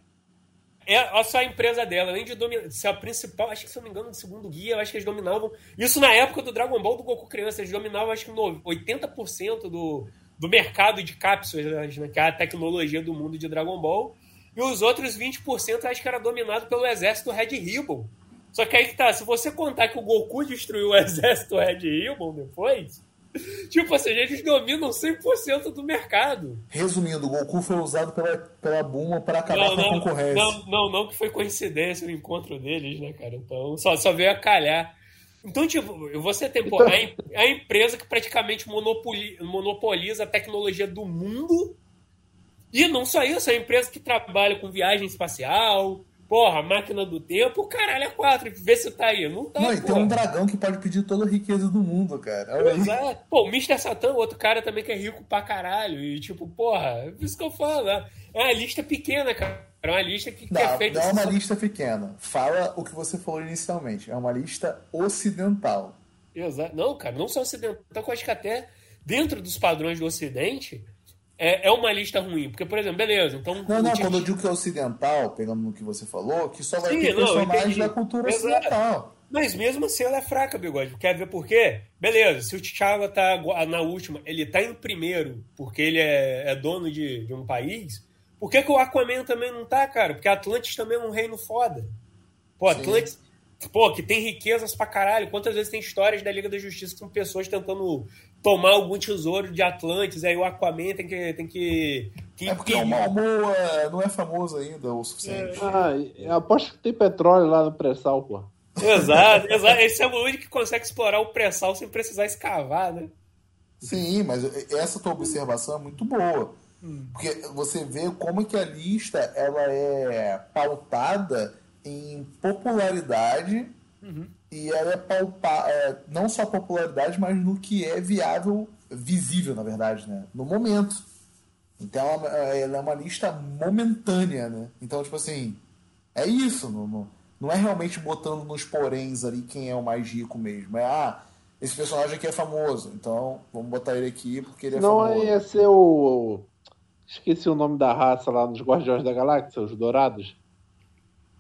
B: é, olha só a empresa dela, além de dominar, ser a principal, acho que se eu não me engano, no segundo guia, acho que eles dominavam. Isso na época do Dragon Ball do Goku criança, eles dominavam acho que no 80% do, do mercado de cápsulas, né, que é a tecnologia do mundo de Dragon Ball. E os outros 20% acho que era dominado pelo exército Red Ribbon. Só que aí que tá, se você contar que o Goku destruiu o exército Red Ribbon depois, tipo assim, eles dominam 100% do mercado.
A: Resumindo, o Goku foi usado pela, pela Buma para acabar
B: Não,
A: com a
B: não,
A: concorrência.
B: não, não, não que foi coincidência o encontro deles, né, cara? Então, só, só veio a calhar. Então, tipo, você tem pô, a, a empresa que praticamente monopoli- monopoliza a tecnologia do mundo. E não só isso, a empresa que trabalha com viagem espacial, porra, máquina do tempo, caralho, é quatro. Vê se tá aí. Não tá,
A: Não, e tem um dragão que pode pedir toda a riqueza do mundo, cara. Olha aí.
B: Exato. Pô, o Mr. Satan, outro cara também que é rico pra caralho. E tipo, porra, é isso que eu falo. né? É uma lista pequena, cara. É uma lista que, que é
A: Não,
B: feita.
A: não é uma
B: só-
A: lista pequena. Fala o que você falou inicialmente. É uma lista ocidental.
B: Exato. Não, cara, não só ocidental, eu acho que até dentro dos padrões do Ocidente é, é uma lista ruim. Porque, por exemplo, beleza, então.
A: Não, não, quando eu digo que é ocidental, pegando no que você falou, que só vai
B: Sim,
A: ter
B: não,
A: personagens da cultura
B: Exato.
A: ocidental.
B: Mas mesmo assim ela é fraca, bigode. Quer ver por quê? Beleza, se o T'Challa tá na última, ele tá em primeiro porque ele é, é dono de, de um país, por que, que o Aquaman também não tá, cara? Porque Atlantis também é um reino foda. Pô,
A: Sim.
B: Atlantis, pô, que tem riquezas pra caralho. Quantas vezes tem histórias da Liga da Justiça com pessoas tentando tomar algum tesouro de Atlantis, aí o Aquaman tem que. Tem que, que
A: É porque o. Malmoa não é famoso ainda o suficiente.
C: Ah, eu aposto que tem petróleo lá no pré-sal, pô.
B: Exato, exato. Esse é o único que consegue explorar o pré-sal sem precisar escavar, né?
A: Sim, mas essa tua observação é muito boa.
B: Hum.
A: Porque você vê como que a lista ela é pautada em popularidade
B: Uhum.
A: E ela é é, não só popularidade, mas no que é viável, visível, na verdade, né? No momento. Então ela ela é uma lista momentânea, né? Então, tipo assim, é isso. Não, não, não é realmente botando nos poréns ali quem é o mais rico mesmo. É, ah, esse personagem aqui é famoso, então vamos botar ele aqui porque ele é
C: Não
A: famoso.
C: ia ser o. Esqueci o nome da raça lá nos Guardiões da Galáxia, os Dourados.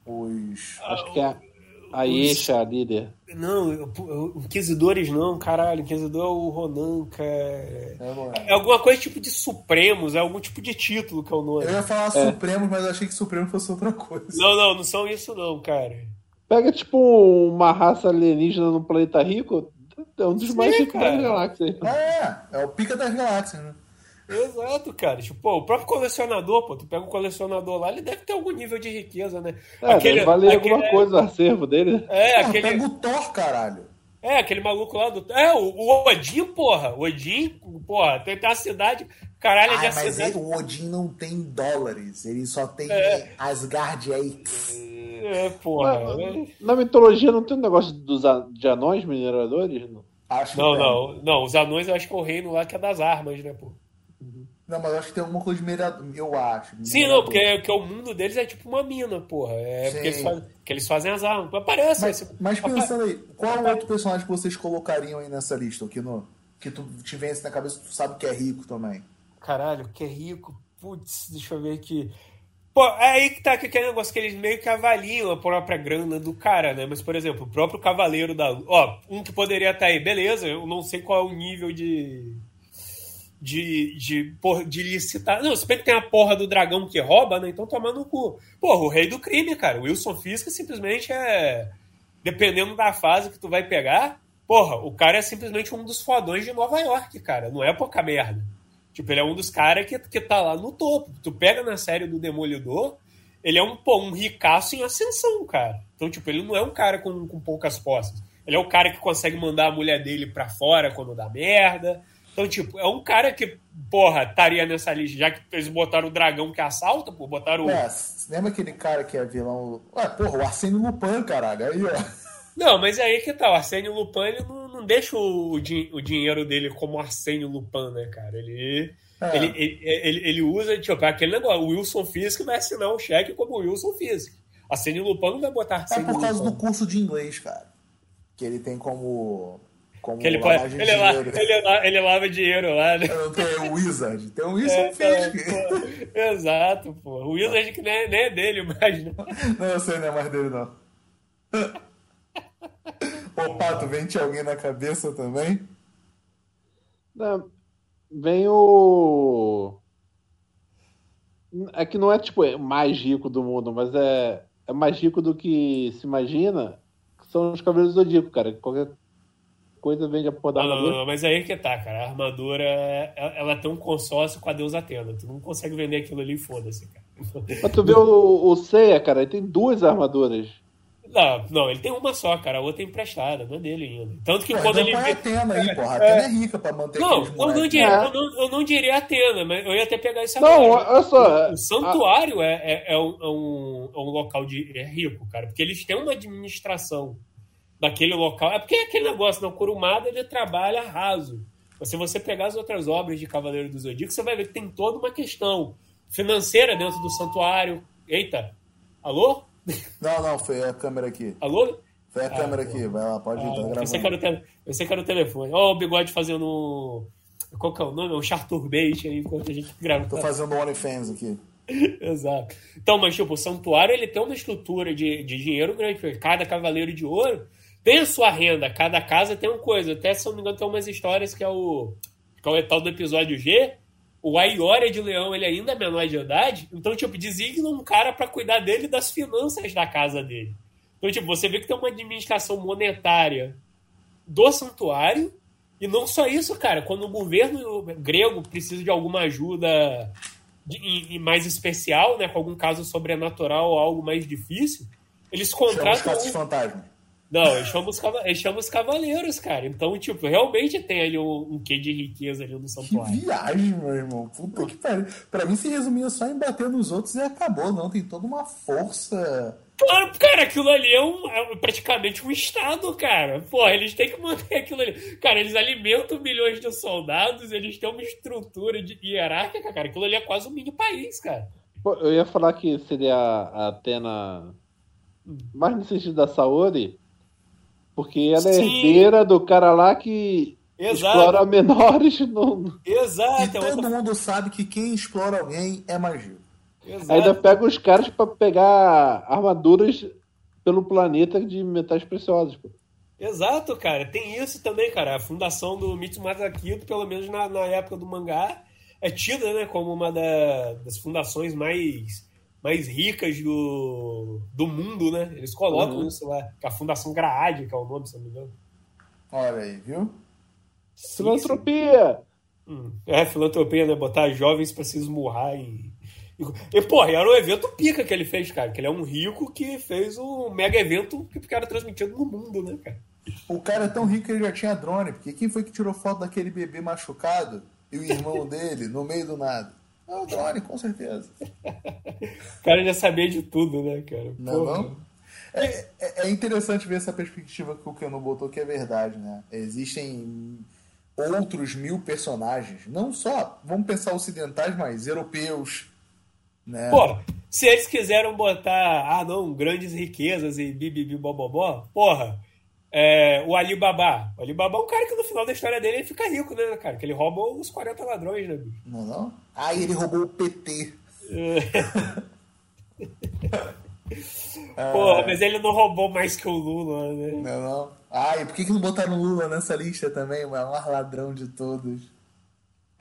A: Os.
C: Acho que é a Yesha, a líder.
B: Não, eu- eu- Inquisidores não, caralho. Inquisidor é o Ronan, cara.
A: É, é.
B: É alguma coisa tipo de Supremos, é algum tipo de título que é o nome.
A: Eu ia falar Supremos, mas eu achei que Supremo fosse outra coisa.
B: Não, não, não são isso não, cara.
C: Pega tipo uma raça alienígena no planeta rico, é um dos
B: Sim,
C: mais ricos da galáxia.
A: É, é o pica das galáxias, né?
B: Exato, cara. Tipo, pô, o próprio colecionador, pô, tu pega um colecionador lá, ele deve ter algum nível de riqueza, né?
C: É, deve valer alguma
B: aquele-
C: coisa o acervo dele.
B: É, aquele,
A: pega o Thor, caralho.
B: é, aquele maluco lá do. É, o, o Odin, porra. O Odin, porra, tem, tem a cidade. Caralho, é de
A: Ah,
B: a
A: mas
B: cidade.
A: ele- o Odin não tem dólares, ele só tem
B: É.
A: Asgard.
B: É, porra. Né?
C: Na mitologia não tem um negócio dos de anões mineradores? Não.
A: Acho que
B: Não, não, não. Os anões eu acho que é o reino lá que é das armas, né, pô?
A: Não, mas eu acho que tem alguma coisa de minerador, eu acho.
B: Sim,
A: minerador.
B: não, porque, porque o mundo deles é tipo uma mina, porra. É
A: Sim.
B: porque eles, fazem, que eles fazem as armas. Aparece.
A: Mas,
B: esse-
A: mas pensando aí, qual outro personagem que vocês colocariam aí nessa lista? Que, no, que tu te vence na cabeça, tu sabe que é rico também.
B: Caralho, que rico. Putz, deixa eu ver aqui. Pô, é aí que tá que aquele negócio que eles meio que avaliam a própria grana do cara, né? Mas, por exemplo, o próprio Cavaleiro da Lua. Ó, um que poderia estar aí, beleza, eu não sei qual é o nível de. De, de, porra, de licitar. Não, se bem que tem a porra do dragão que rouba, né? Então toma no cu. Porra, o rei do crime, cara. O Wilson Fisk simplesmente é. Dependendo da fase que tu vai pegar, porra, o cara é simplesmente um dos fodões de Nova York, cara. Não é pouca merda. Tipo, ele é um dos caras que, que tá lá no topo. Tu pega na série do Demolidor, ele é um, pô, um ricaço em ascensão, cara. Então, tipo, ele não é um cara com, com poucas posses. Ele é o cara que consegue mandar a mulher dele pra fora quando dá merda. Então, tipo, é um cara que, porra, estaria nessa lista, já que eles botaram o dragão que assalta, pô, botaram o.
A: É, lembra aquele cara que é vilão. Ué, porra, o Arsênio Lupin, caralho. Aí, ó.
B: Não, mas aí que tá, o Arsênio Lupin ele não, não deixa o, din o dinheiro dele como Arsênio Lupin, né, cara? Ele, é. ele, ele, ele, ele, usa, tipo, aquele negócio, o Wilson Fisk vai assinar um cheque como Wilson Fisk. Arsênio Lupin não vai botar Arsênio
A: É por causa
B: Lupin.
A: do curso de inglês, cara. Que ele tem como... Como
B: que ele, pode, ele, la, ele, ele, lava dinheiro lá, né?
A: Tem o Wizard, tem o Wilson é, Fisk.
B: Pô, exato, pô. O Wizard que nem, nem é dele mais,
A: não. Não, eu sei, não é mais dele, não. Ô, Pato, vem te alguém na cabeça também?
C: Não, vem o. É que não é tipo o mais rico do mundo, mas é, é mais rico do que se imagina. Que são os Cavaleiros do Zodíaco, cara. Qualquer coisa vende a porra da
B: armadura. Não, não, mas aí que tá, cara. A armadura, ela tem um consórcio com a deusa Atena. Tu não consegue vender aquilo ali, foda-se, cara.
C: Mas tu vê o, o Seiya, cara, ele tem duas armaduras.
B: Não, não, ele tem uma só, cara. A outra é emprestada, não é dele ainda. Tanto que Pô, quando ele.
A: A Atena aí, porra. A Atena é, é rica pra manter
B: Não, eu não, diria, é. eu, não, eu não diria Atena, mas eu ia até pegar
C: agora. Não, olha só.
B: O, o santuário a... é, é, é, um, é, um, é um local de, é rico, cara, porque eles têm uma administração daquele local. É porque aquele negócio, na Curumada, ele trabalha raso. Se você pegar as outras obras de Cavaleiro do Zodíaco, você vai ver que tem toda uma questão financeira dentro do santuário. Eita, alô?
A: Não, não, foi a câmera aqui.
B: Alô?
A: Foi a ah, câmera aqui, vai lá, pode ir, ah, tá gravando.
B: Pensei que, era o te... pensei que era o telefone. Ó, oh, o bigode fazendo. Qual que é o nome? O Charturbate aí enquanto a gente grava.
A: Tô fazendo OnlyFans aqui.
B: Exato. Então, mas tipo, o santuário ele tem uma estrutura de, de dinheiro grande. Cada cavaleiro de ouro tem a sua renda, cada casa tem uma coisa. Até, se não me engano, tem umas histórias que é o. Que é o tal do episódio G, o Aiora de Leão ele ainda é menor de idade, então, tipo, designa um cara para cuidar dele das finanças da casa dele. Então, tipo, você vê que tem uma administração monetária do santuário, e não só isso, cara, quando o governo grego precisa de alguma ajuda de, mais especial, né, com algum caso sobrenatural ou algo mais difícil, eles contratam.
A: Chama os fantasma.
B: Não, eles chamam, os, eles chamam os cavaleiros, cara. Então, tipo, realmente tem ali um, um quê de riqueza ali no santuário.
A: Que viagem, meu irmão. Puta que pariu. Pra mim se resumia só em bater nos outros e acabou, não. Tem toda uma força.
B: Claro, cara, aquilo ali é, um, é praticamente um estado, cara. Pô, eles têm que manter aquilo ali. Cara, eles alimentam milhões de soldados, eles têm uma estrutura de hierárquica, cara. Aquilo ali é quase um mini país, cara.
C: Pô, eu ia falar que seria a Atena mais no sentido da saúde, porque ela é Sim. herdeira do cara lá que Exato. explora menores no.
B: Exato.
A: E todo mundo sabe que quem explora alguém é magia.
C: Exato. Ainda pega os caras para pegar armaduras pelo planeta de metais preciosos. Pô.
B: Exato, cara. Tem isso também, cara. A fundação do Mitsumasa Kito, pelo menos na, na época do mangá, é tida né, como uma da, das fundações mais mais ricas do, do mundo, né? Eles colocam uhum. isso lá. Que é a Fundação Graad, que é o nome, se não me engano.
A: Olha aí, viu?
C: Filantropia!
B: Hum. É, filantropia, né? Botar jovens pra se esmurrar e. E, porra, era um evento pica que ele fez, cara. Que ele é um rico que fez um mega evento que ficaram transmitindo no mundo, né, cara?
A: O cara é tão rico que ele já tinha drone, porque quem foi que tirou foto daquele bebê machucado e o irmão dele no meio do nada? É o drone, com certeza.
B: o cara já sabia de tudo, né, cara?
A: Não, não? É, é, é, interessante ver essa perspectiva que o Keanu botou, que é verdade, né? Existem outros mil personagens, não só, vamos pensar ocidentais, mas europeus, né?
B: Pô, se eles quiseram botar, ah não, grandes riquezas e bibibi bobobó, porra, é, o Alibaba. O Alibaba é um cara que no final da história dele ele fica rico, né, cara? Que ele rouba os 40 ladrões, né, bicho?
A: Não, não? Ah, ele roubou o PT.
B: Porra, mas ele não roubou mais que o Lula, né?
A: Não, não. Ah, e por que, que não botaram o Lula nessa lista também? O maior ladrão de todos.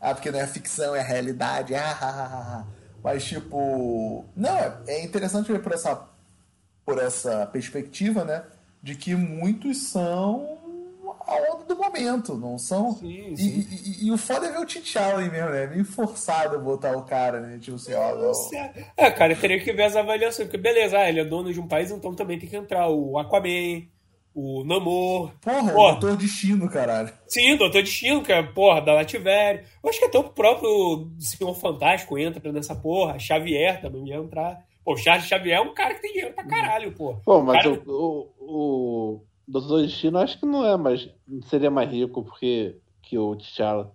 A: ah, porque não é ficção, é realidade. Ah, ah, ah, ah. Mas, tipo. Não, é interessante ver por essa, por essa perspectiva, né? De que muitos são a onda do momento, não são.
B: Sim, sim.
A: e- e- e o foda é ver o aí mesmo, né? É meio forçado botar o cara, né? Tipo assim, ó, não.
B: É, cara, teria que ver as avaliações, porque beleza, ah, ele é dono de um país, então também tem que entrar o Aquaman, o Namor.
A: Porra,
B: Porra.
A: Doutor Destino, caralho.
B: Sim, Doutor Destino, que é, porra, da Lativéria. Eu acho que até o próprio Senhor Fantástico entra nessa porra. Xavier também ia entrar. Pô, o Charles Xavier é um cara que tem dinheiro pra caralho, pô.
C: Pô, mas
B: Cara-
C: o, o, o Doutor Destino acho que não é, mas seria mais rico porque que o T'Challa.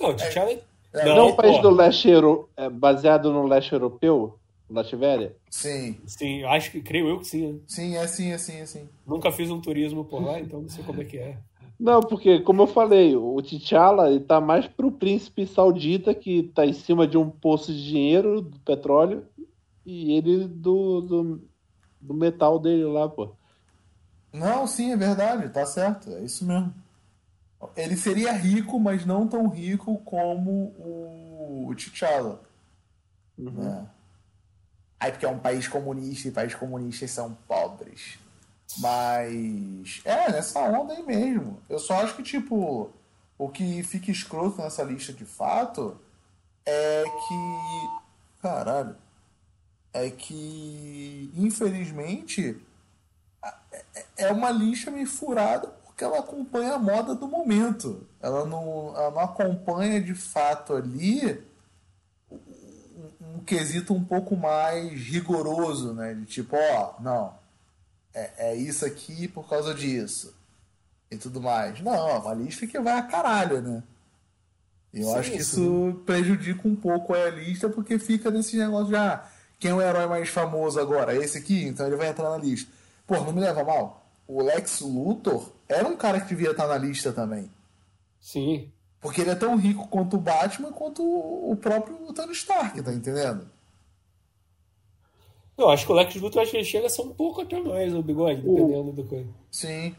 B: Não, o T'Challa...
A: É,
C: Não, é um país
B: pô.
C: do leste euro, é, baseado no leste europeu, Lativéria?
A: Sim,
B: Sim, acho que, creio eu que sim. né?
A: sim, é sim, é sim, é sim.
B: Nunca fiz um turismo por lá, então não sei como é que é.
C: Não, porque, como eu falei, o T'Challa ele tá mais pro príncipe saudita que tá em cima de um poço de dinheiro, do petróleo, e ele do, do, do metal dele lá, pô.
A: Não, sim, é verdade, tá certo, é isso mesmo. Ele seria rico, mas não tão rico como o, o T'Challa. né? Aí porque é um país comunista e países comunistas são pobres. Mas é nessa onda aí mesmo. Eu só acho que, tipo, o que fica escroto nessa lista de fato é que. Caralho. É que, infelizmente, é uma lista meio furada porque ela acompanha a moda do momento. Ela não, ela não acompanha de fato ali um, um quesito um pouco mais rigoroso, né? De tipo, ó, não, é, é isso aqui por causa disso. E tudo mais. Não, é uma lista que vai a caralho, né? Eu
B: Sim,
A: acho que
B: sim.
A: isso prejudica um pouco a lista porque fica nesse negócio de, ah, quem é o herói mais famoso agora? Esse aqui? Então ele vai entrar na lista. Pô, não me leva mal. O Lex Luthor era um cara que devia estar na lista também.
B: Sim.
A: Porque ele é tão rico quanto o Batman quanto o próprio Tony Stark, tá entendendo?
B: Eu acho que o Lex Luthor acho que ele chega a ser um pouco até mais o bigode, dependendo do coisa.
A: Sim.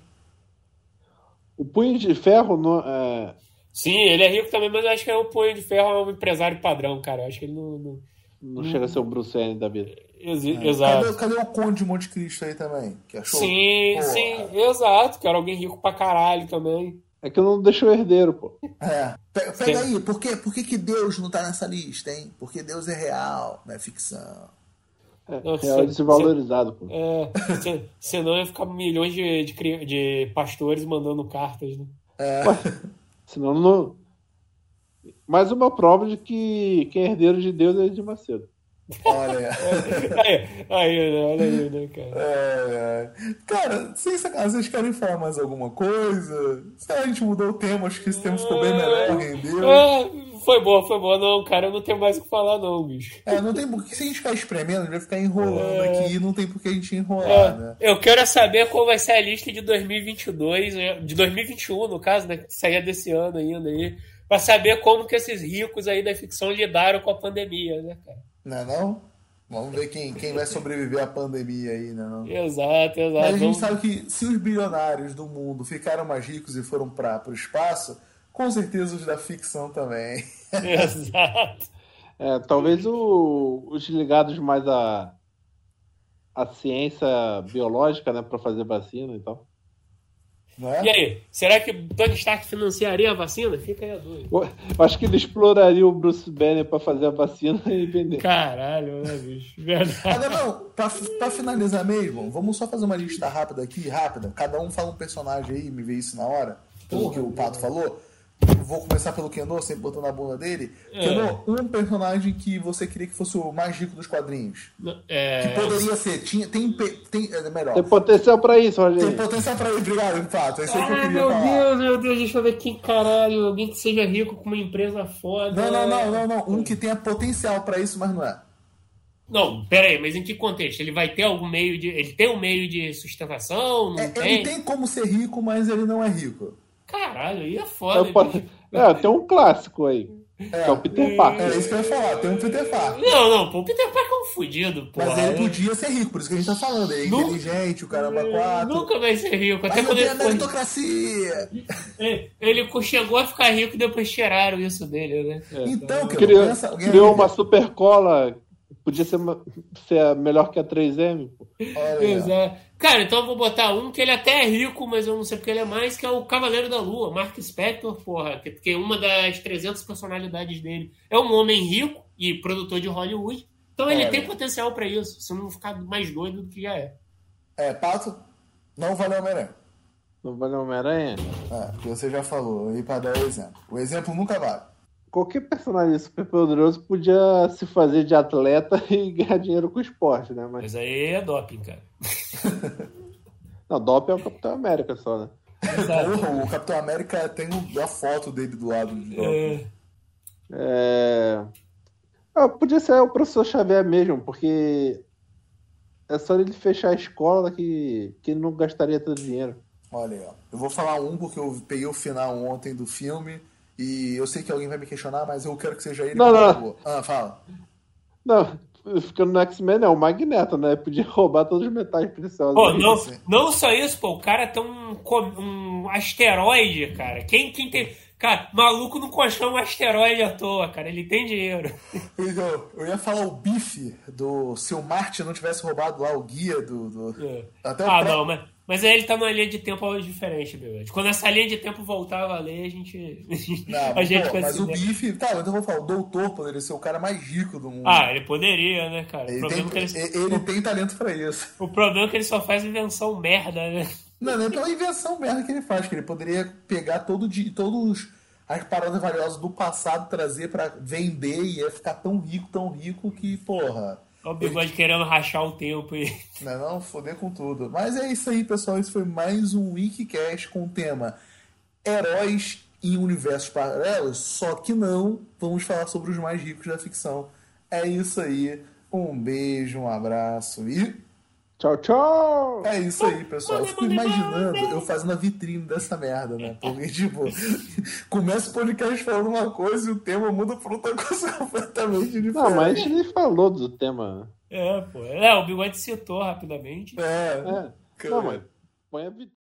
C: O Punho de Ferro não, é,
B: Sim, ele é rico também, mas eu acho que é um punho de ferro, é um empresário padrão, cara. Eu acho que ele não. não...
C: não chega a ser o Bruce Wayne da vida.
B: Exi-
A: Cadê,
B: Exato.
A: cadê o Conde de Monte Cristo aí também? Que achou?
B: Sim,
A: Porra.
B: sim, exato, cara. Alguém rico pra caralho também.
C: É que não deixou herdeiro, pô.
A: É. Pe- Pega
B: Sim.
A: aí, por, que, por que, que Deus não tá nessa lista, hein? Porque Deus é real, não é ficção.
C: É,
B: Não,
C: real
B: se-
C: desvalorizado, pô.
B: É, se- senão ia ficar milhões de, de, de pastores mandando cartas, né?
C: Senão não. Mais uma prova de que quem é herdeiro de Deus é de Macedo.
A: Olha.
B: Aí, aí, olha aí, né, cara?
A: É, é. Cara, sem sacanagem, vocês querem falar mais alguma coisa? Se a gente mudou o tema, acho que esse tema ficou bem melhor, rendeu.
B: É, foi boa, foi boa. Não, cara, eu não tenho mais o que falar, não, bicho.
A: É, não tem por que se a gente ficar espremendo, a gente vai ficar enrolando
B: É.
A: aqui, não tem por que a gente enrolar,
B: É,
A: né?
B: eu quero saber qual vai ser a lista de 2022, né, de 2021, no caso, né, que saía desse ano ainda aí, pra saber como que esses ricos aí da ficção lidaram com a pandemia, né, cara?
A: Não é não? Vamos ver quem, quem vai sobreviver à pandemia aí, né? Não?
B: Exato, exato.
A: Mas a gente
B: Vamos-
A: sabe que se os bilionários do mundo ficaram mais ricos e foram para o espaço, com certeza os da ficção também.
B: Exato.
C: É, talvez o- os ligados mais à, à ciência biológica, né, para fazer vacina e tal.
A: Não é?
B: E aí, será que Tony Stark financiaria a vacina? Fica aí a dúvida.
C: Eu acho que ele exploraria o Bruce Banner para fazer a vacina e vender.
B: Caralho, né, bicho? Verdade.
A: Agora, não, pra, pra finalizar mesmo, vamos só fazer uma lista rápida aqui, rápida. Cada um fala um personagem aí, me vê isso na hora, pelo que o Pato falou. Vou começar pelo Keno, sempre botando a bunda dele.
B: É.
A: Keno, um personagem que você queria que fosse o mais rico dos quadrinhos.
B: É,
A: Que poderia ser, tinha, tem, tem, é melhor,
C: Tem potencial para isso,
A: tem
C: Rogério.
A: potencial pra ir. Obrigado, Pato, é isso aí que eu
B: Ah,
A: queria
B: meu
A: falar.
B: Deus, meu Deus, deixa eu ver quem caralho. Alguém que seja rico com uma empresa foda.
A: Não, não, não, não, não. Um que tenha potencial pra isso, mas não é.
B: Não, pera aí, mas em que contexto? Ele vai ter algum meio de. Ele tem um meio de sustentação? Não
A: É,
B: tem?
A: Ele tem como ser rico, mas ele não é rico.
B: Caralho, aí é foda.
C: É, pode- é, tem um clássico aí. Que é o Peter
A: É
C: Parker.
A: isso que eu ia falar, tem um Peter Parker.
B: Não, não, pô, o Peter Parker é um fudido, pô.
A: Mas ele podia ser rico, por isso que a gente tá falando. Ele é
B: Nunca-
A: inteligente, o caramba quatro.
B: Nunca vai ser rico. Até
A: Mas
B: quando ele,
A: a
B: foi-
A: meritocracia.
B: ele, ele chegou a ficar rico e depois tiraram isso dele, né?
A: Então, que
C: Criou,
A: pensa,
C: criou uma super cola. Podia ser, uma- ser melhor que a 3M. pô.
A: Olha.
B: Exato. Cara, então eu vou botar um que ele até é rico, mas eu não sei porque ele é mais, que é o Cavaleiro da Lua, Mark Spector, porra, que, que uma das 300 personalidades dele é um homem rico e produtor de Hollywood. Então ele
A: Olha.
B: tem potencial pra isso, se não ficar mais doido do que já é.
A: É, Pato, não valeu Homem-Aranha.
C: Não vale Homem-Aranha?
A: É, porque você já falou, aí pra dar o exemplo. O exemplo nunca vale.
C: Qualquer personagem super poderoso podia se fazer de atleta e ganhar dinheiro com esporte, né? Mas
B: Mas aí é doping, cara.
C: não, Dope é o Capitão América só, né?
A: Porra, o Capitão América tem a foto dele do lado. do-
B: É,
C: É... Ah, podia ser o professor Xavier mesmo, porque é só ele fechar a escola que, que ele não gastaria tanto dinheiro.
A: Olha aí, ó. Eu vou falar um porque eu peguei o final ontem do filme e eu sei que alguém vai me questionar, mas eu quero que seja ele.
C: Não, não.
A: Ah, fala.
C: Não, ficando no X-Men é o Magneto, né? Podia roubar todos os metais preciosos.
B: Pô, não, não só isso, pô, o cara tem um, um asteroide, cara. Quem, quem tem. Cara, maluco não constrói um asteroide à toa, cara. Ele tem dinheiro.
A: Eu, eu ia falar o bife do. Se o Marte não tivesse roubado lá o guia do. do-
B: É.
A: Até o
B: ah,
A: pré-
B: não, mas, mas aí ele tá numa linha de tempo diferente, meu. Quando essa linha de tempo voltar a valer, a gente.
A: Não,
B: a
A: mas,
B: gente
A: pô, mas o bife. Tá, então eu vou falar, o doutor poderia ser o cara mais rico do mundo.
B: Ah, ele poderia, né, cara?
A: Ele, tem,
B: é ele,
A: ele tem talento pra isso.
B: o problema é que ele só faz invenção merda, né?
A: Não, não é pela invenção merda que ele faz, que ele poderia pegar todo di- todos as paradas valiosas do passado, trazer pra vender e ia ficar tão rico, tão rico que, porra.
B: O bigode querendo rachar o tempo e.
A: Não, não, foder com tudo. Mas é isso aí, pessoal. Isso foi mais um Wikicast com o tema Heróis em Universos Paralelos. Só que não vamos falar sobre os mais ricos da ficção. É isso aí. Um beijo, um abraço e.
C: Tchau, tchau!
A: É isso aí, pessoal. Eu fico imaginando eu fazendo a vitrine dessa merda, né? Porque, tipo, começa o podcast falando uma coisa e o tema muda pra outra coisa completamente diferente.
C: Não, mas a gente nem falou do tema.
B: É, pô. É, o bigode citou rapidamente.
A: É.
C: É. Não, mas põe a vitrine.